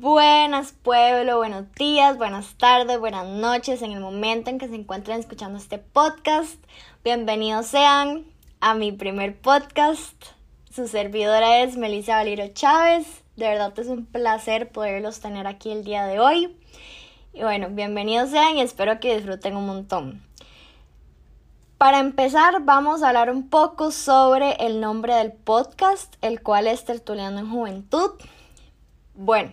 Buenas pueblo, buenos días, buenas tardes, buenas noches en el momento en que se encuentren escuchando este podcast. Bienvenidos sean a mi primer podcast. Su servidora es Melissa Valero Chávez. De verdad es un placer poderlos tener aquí el día de hoy. Y bueno, bienvenidos sean y espero que disfruten un montón. Para empezar, vamos a hablar un poco sobre el nombre del podcast, el cual es Tertuliano en Juventud. Bueno,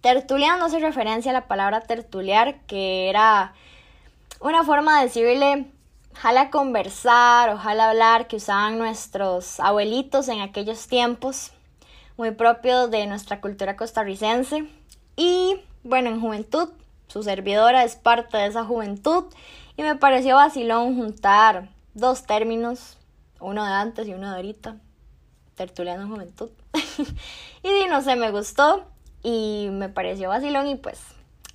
tertuliano hace referencia a la palabra tertuliar, que era una forma de decirle jala conversar, ojalá hablar que usaban nuestros abuelitos en aquellos tiempos, muy propio de nuestra cultura costarricense. Y bueno, en juventud, su servidora es parte de esa juventud y me pareció vacilón juntar dos términos, uno de antes y uno de ahorita, tertuliano en juventud. y no sé, me gustó y me pareció vacilón y pues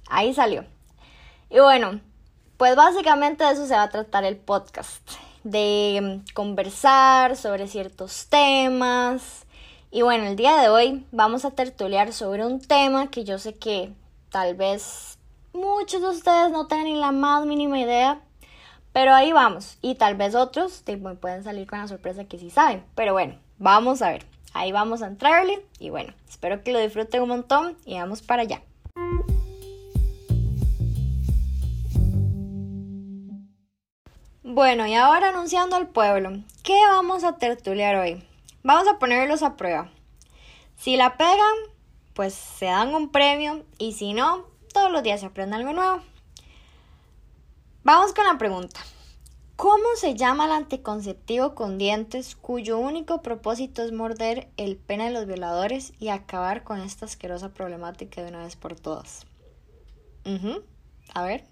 ahí salió. Y bueno, pues básicamente de eso se va a tratar el podcast, de conversar sobre ciertos temas. Y bueno, el día de hoy vamos a tertuliar sobre un tema que yo sé que tal vez muchos de ustedes no tienen la más mínima idea, pero ahí vamos. Y tal vez otros pueden salir con la sorpresa que sí saben. Pero bueno, vamos a ver. Ahí vamos a entrarle. Y bueno, espero que lo disfruten un montón y vamos para allá. Bueno, y ahora anunciando al pueblo, ¿qué vamos a tertuliar hoy? Vamos a ponerlos a prueba. Si la pegan, pues se dan un premio y si no, todos los días se aprende algo nuevo. Vamos con la pregunta. ¿Cómo se llama el anticonceptivo con dientes cuyo único propósito es morder el pene de los violadores y acabar con esta asquerosa problemática de una vez por todas? A ver,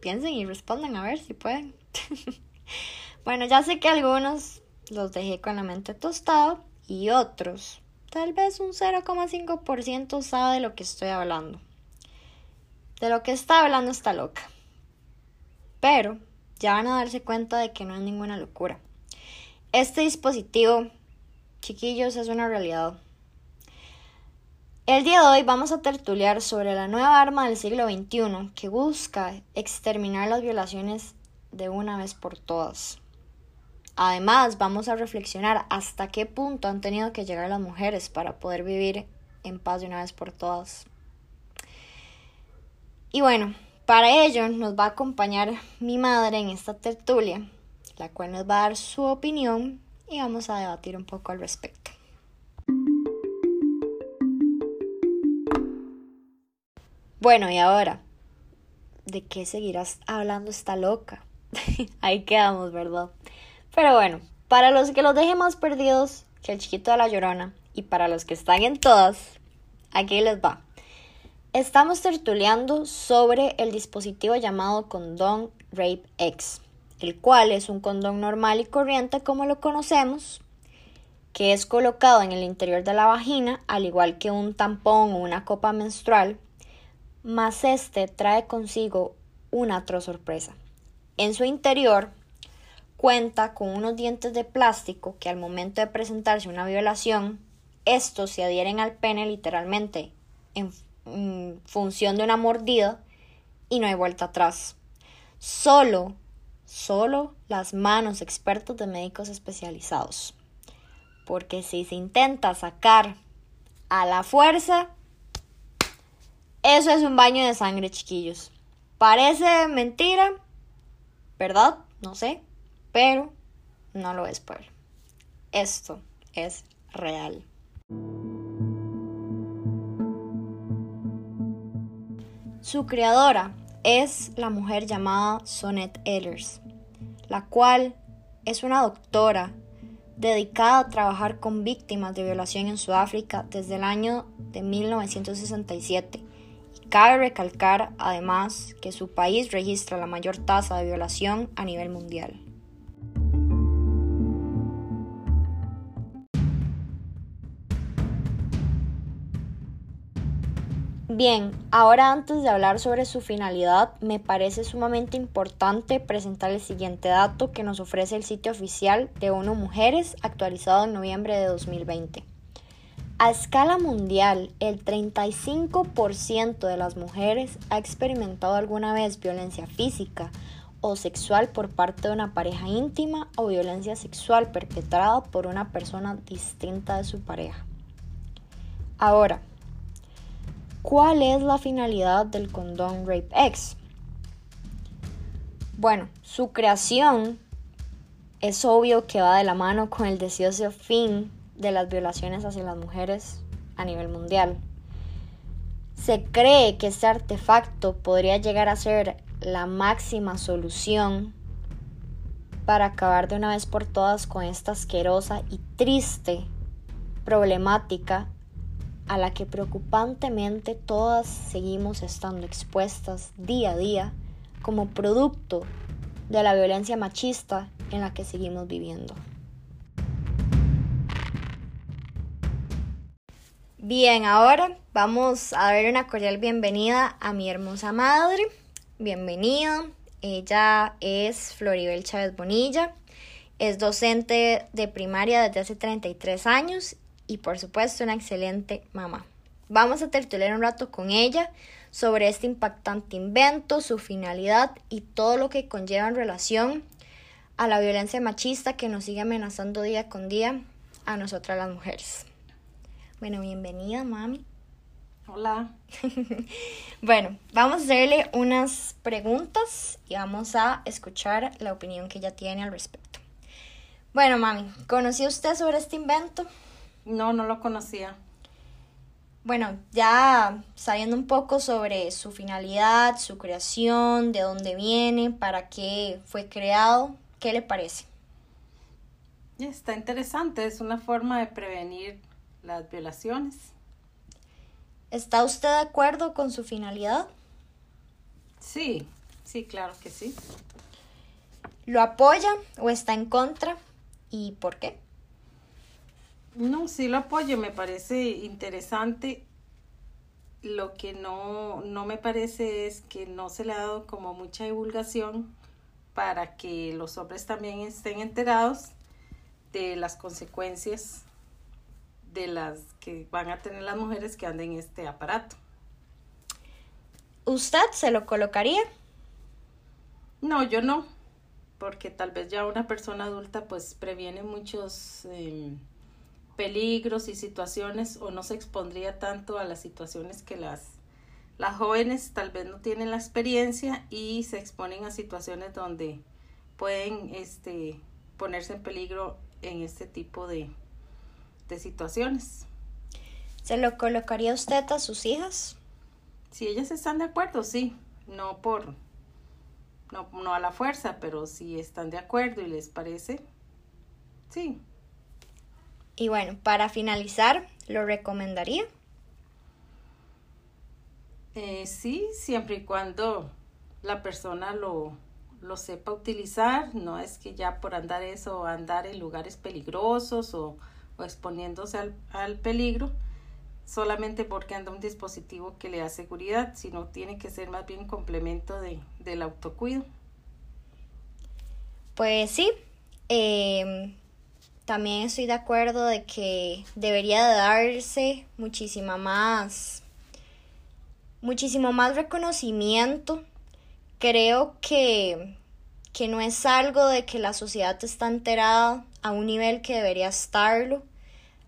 piensen y respondan a ver si pueden. bueno, ya sé que algunos los dejé con la mente tostada y otros, tal vez un 0,5% sabe de lo que estoy hablando. De lo que está hablando esta loca. Pero ya van a darse cuenta de que no es ninguna locura. Este dispositivo, chiquillos, es una realidad. El día de hoy vamos a tertuliar sobre la nueva arma del siglo XXI que busca exterminar las violaciones de una vez por todas. Además, vamos a reflexionar hasta qué punto han tenido que llegar las mujeres para poder vivir en paz de una vez por todas. Y bueno, para ello nos va a acompañar mi madre en esta tertulia, la cual nos va a dar su opinión y vamos a debatir un poco al respecto. Bueno, y ahora, ¿de qué seguirás hablando esta loca? Ahí quedamos, ¿verdad? Pero bueno, para los que los dejemos perdidos que el chiquito de la llorona y para los que están en todas, aquí les va. Estamos tertuleando sobre el dispositivo llamado condón Rape X, el cual es un condón normal y corriente como lo conocemos, que es colocado en el interior de la vagina, al igual que un tampón o una copa menstrual, más este trae consigo una atroz sorpresa. En su interior cuenta con unos dientes de plástico que al momento de presentarse una violación, estos se adhieren al pene literalmente en Mm, función de una mordida y no hay vuelta atrás. Solo, solo las manos expertos de médicos especializados. Porque si se intenta sacar a la fuerza, eso es un baño de sangre, chiquillos. Parece mentira, ¿verdad? No sé, pero no lo es, pueblo. Esto es real. Su creadora es la mujer llamada Sonette Ehlers, la cual es una doctora dedicada a trabajar con víctimas de violación en Sudáfrica desde el año de 1967. Y cabe recalcar además que su país registra la mayor tasa de violación a nivel mundial. Bien, ahora antes de hablar sobre su finalidad, me parece sumamente importante presentar el siguiente dato que nos ofrece el sitio oficial de ONU Mujeres actualizado en noviembre de 2020. A escala mundial, el 35% de las mujeres ha experimentado alguna vez violencia física o sexual por parte de una pareja íntima o violencia sexual perpetrada por una persona distinta de su pareja. Ahora, ¿cuál es la finalidad del condón Rape X? Bueno, su creación es obvio que va de la mano con el deseoso fin de las violaciones hacia las mujeres a nivel mundial. Se cree que este artefacto podría llegar a ser la máxima solución para acabar de una vez por todas con esta asquerosa y triste problemática a la que preocupantemente todas seguimos estando expuestas día a día como producto de la violencia machista en la que seguimos viviendo. Bien, ahora vamos a dar una cordial bienvenida a mi hermosa madre. Bienvenida. Ella es Floribel Chávez Bonilla. Es docente de primaria desde hace 33 años y por supuesto una excelente mamá. Vamos a tertuliar un rato con ella sobre este impactante invento, su finalidad y todo lo que conlleva en relación a la violencia machista que nos sigue amenazando día con día a nosotras las mujeres. Bueno, bienvenida, mami. Hola. bueno, vamos a hacerle unas preguntas y vamos a escuchar la opinión que ella tiene al respecto. Bueno, mami, ¿conocía usted sobre este invento? No, no lo conocía. Bueno, ya sabiendo un poco sobre su finalidad, su creación, de dónde viene, para qué fue creado, ¿qué le parece? Está interesante, es una forma de prevenir las violaciones. ¿Está usted de acuerdo con su finalidad? Sí, sí, claro que sí. ¿Lo apoya o está en contra? ¿Y por qué? No, sí lo apoyo, me parece interesante. Lo que no, no me parece es que no se le ha dado como mucha divulgación para que los hombres también estén enterados de las consecuencias de las que van a tener las mujeres que anden en este aparato. ¿Usted se lo colocaría? No, yo no, porque tal vez ya una persona adulta pues previene muchos em, peligros y situaciones o no se expondría tanto a las situaciones que las, las jóvenes tal vez no tienen la experiencia y se exponen a situaciones donde pueden este, ponerse en peligro en este tipo de, de situaciones. ¿Se lo colocaría usted a sus hijas? Si ellas están de acuerdo, sí. No por, no, no a la fuerza, pero si están de acuerdo y les parece, sí. Y bueno, para finalizar, ¿lo recomendaría? Eh, sí, siempre y cuando la persona lo, lo sepa utilizar, no es que ya por andar eso, andar en lugares peligrosos o o exponiéndose al, al peligro solamente porque anda un dispositivo que le da seguridad, sino tiene que ser más bien complemento de, del autocuido. Pues sí, em, también estoy de acuerdo de que debería darse muchísima más, muchísimo más reconocimiento. Creo que, que no es algo de que la sociedad está enterada a un nivel que debería estarlo,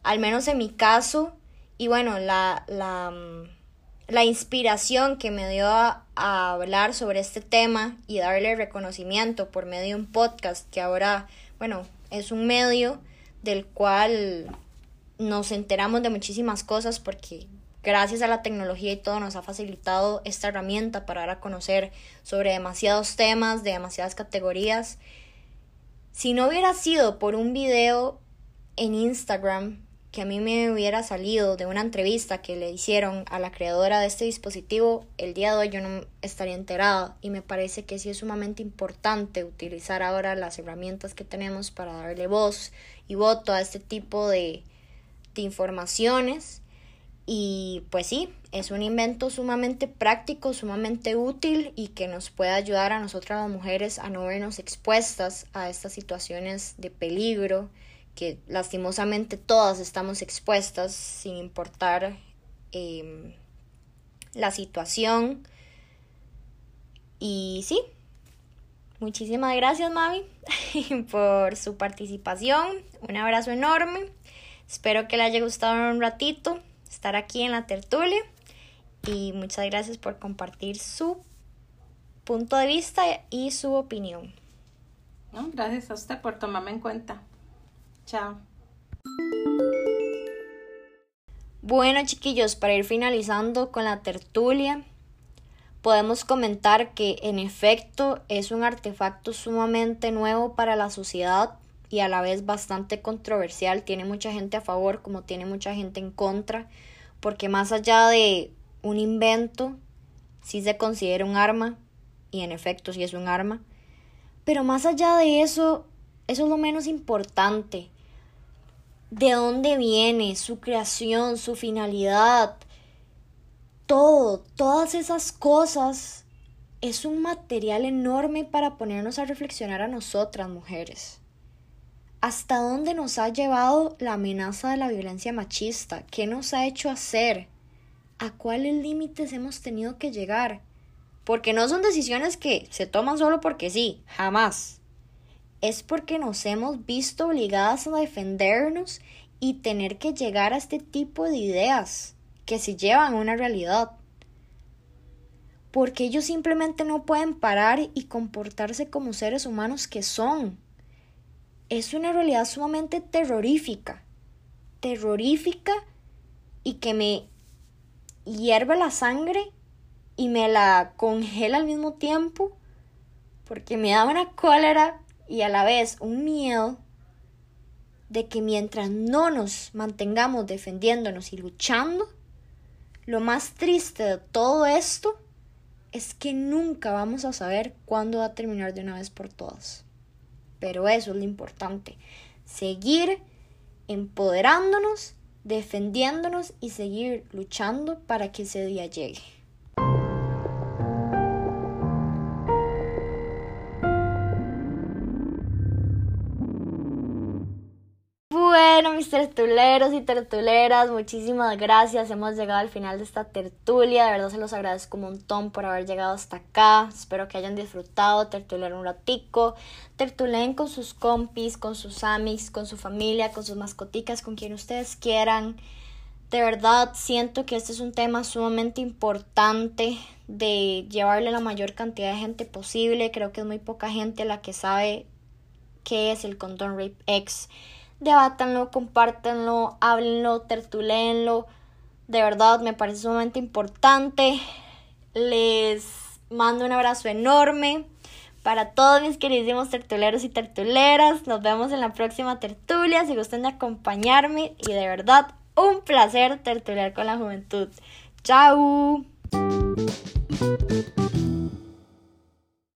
al menos en mi caso, y bueno, la, la, mm, la inspiración que me dio a, a, hablar sobre este tema y darle reconocimiento por medio de un podcast que ahora, bueno, es un medio del cual nos enteramos de muchísimas cosas porque gracias a la tecnología y todo nos ha facilitado esta herramienta para dar a conocer sobre demasiados temas, de demasiadas categorías. Si no hubiera sido por un video en Instagram que a mí me hubiera salido de una entrevista que le hicieron a la creadora de este dispositivo, el día de hoy yo no estaría enterada. Y me parece que sí es sumamente importante utilizar ahora las herramientas que tenemos para darle voz y voto a este tipo de, de informaciones. Y pues sí, es un invento sumamente práctico, sumamente útil y que nos puede ayudar a nosotras las mujeres a no vernos expuestas a estas situaciones de peligro que lastimosamente todas estamos expuestas sin importar em, la situación. Y sí, muchísimas gracias mami por su participación. Un abrazo enorme. Espero que le haya gustado un ratito estar aquí en la tertulia. Y muchas gracias por compartir su punto de vista y su opinión. No, gracias a usted por tomarme en cuenta. Chao. Bueno, chiquillos, para ir finalizando con la tertulia, podemos comentar que en efecto es un artefacto sumamente nuevo para la sociedad y a la vez bastante controversial. Tiene mucha gente a favor como tiene mucha gente en contra, porque más allá de un invento, sí se considera un arma, y en efecto sí es un arma, pero más allá de eso, eso es lo menos importante. ¿De dónde viene su creación, su finalidad? Todo, todas esas cosas es un material enorme para ponernos a reflexionar a nosotras, mujeres. ¿Hasta dónde nos ha llevado la amenaza de la violencia machista? ¿Qué nos ha hecho hacer? ¿A cuáles límites hemos tenido que llegar? Porque no son decisiones que se toman solo porque sí, jamás. Es porque nos hemos visto obligadas a defendernos y tener que llegar a este tipo de ideas que se llevan a una realidad. Porque ellos simplemente no pueden parar y comportarse como seres humanos que son es una realidad sumamente terrorífica, terrorífica y que me hierve la sangre y me la congela al mismo tiempo porque me da una cólera y a la vez un miedo de que mientras no nos mantengamos defendiéndonos y luchando, lo más triste de todo esto es que nunca vamos a saber cuándo va a terminar de una vez por todas. Pero eso es lo importante. Seguir empoderándonos, defendiéndonos y seguir luchando para que ese día llegue. Bueno, mis tertuleros y tertuleras, muchísimas gracias. Hemos llegado al final de esta tertulia. De verdad se los agradezco un montón por haber llegado hasta acá. Espero que hayan disfrutado, tertulear un ratico. Tertulen con sus compis, con sus amics, con su familia, con sus mascoticas, con quien ustedes quieran. De verdad siento que este es un tema sumamente importante de llevarle la mayor cantidad de gente posible. Creo que es muy poca gente la que sabe qué es el condón rape X debátanlo, compártanlo, háblenlo, tertulenlo. De verdad, me parece sumamente importante. Les mando un abrazo enorme para todos mis queridísimos tertuleros y tertuleras. Nos vemos en la próxima tertulia. Si gustan de acompañarme y de verdad, un placer tertulear con la juventud. Chao.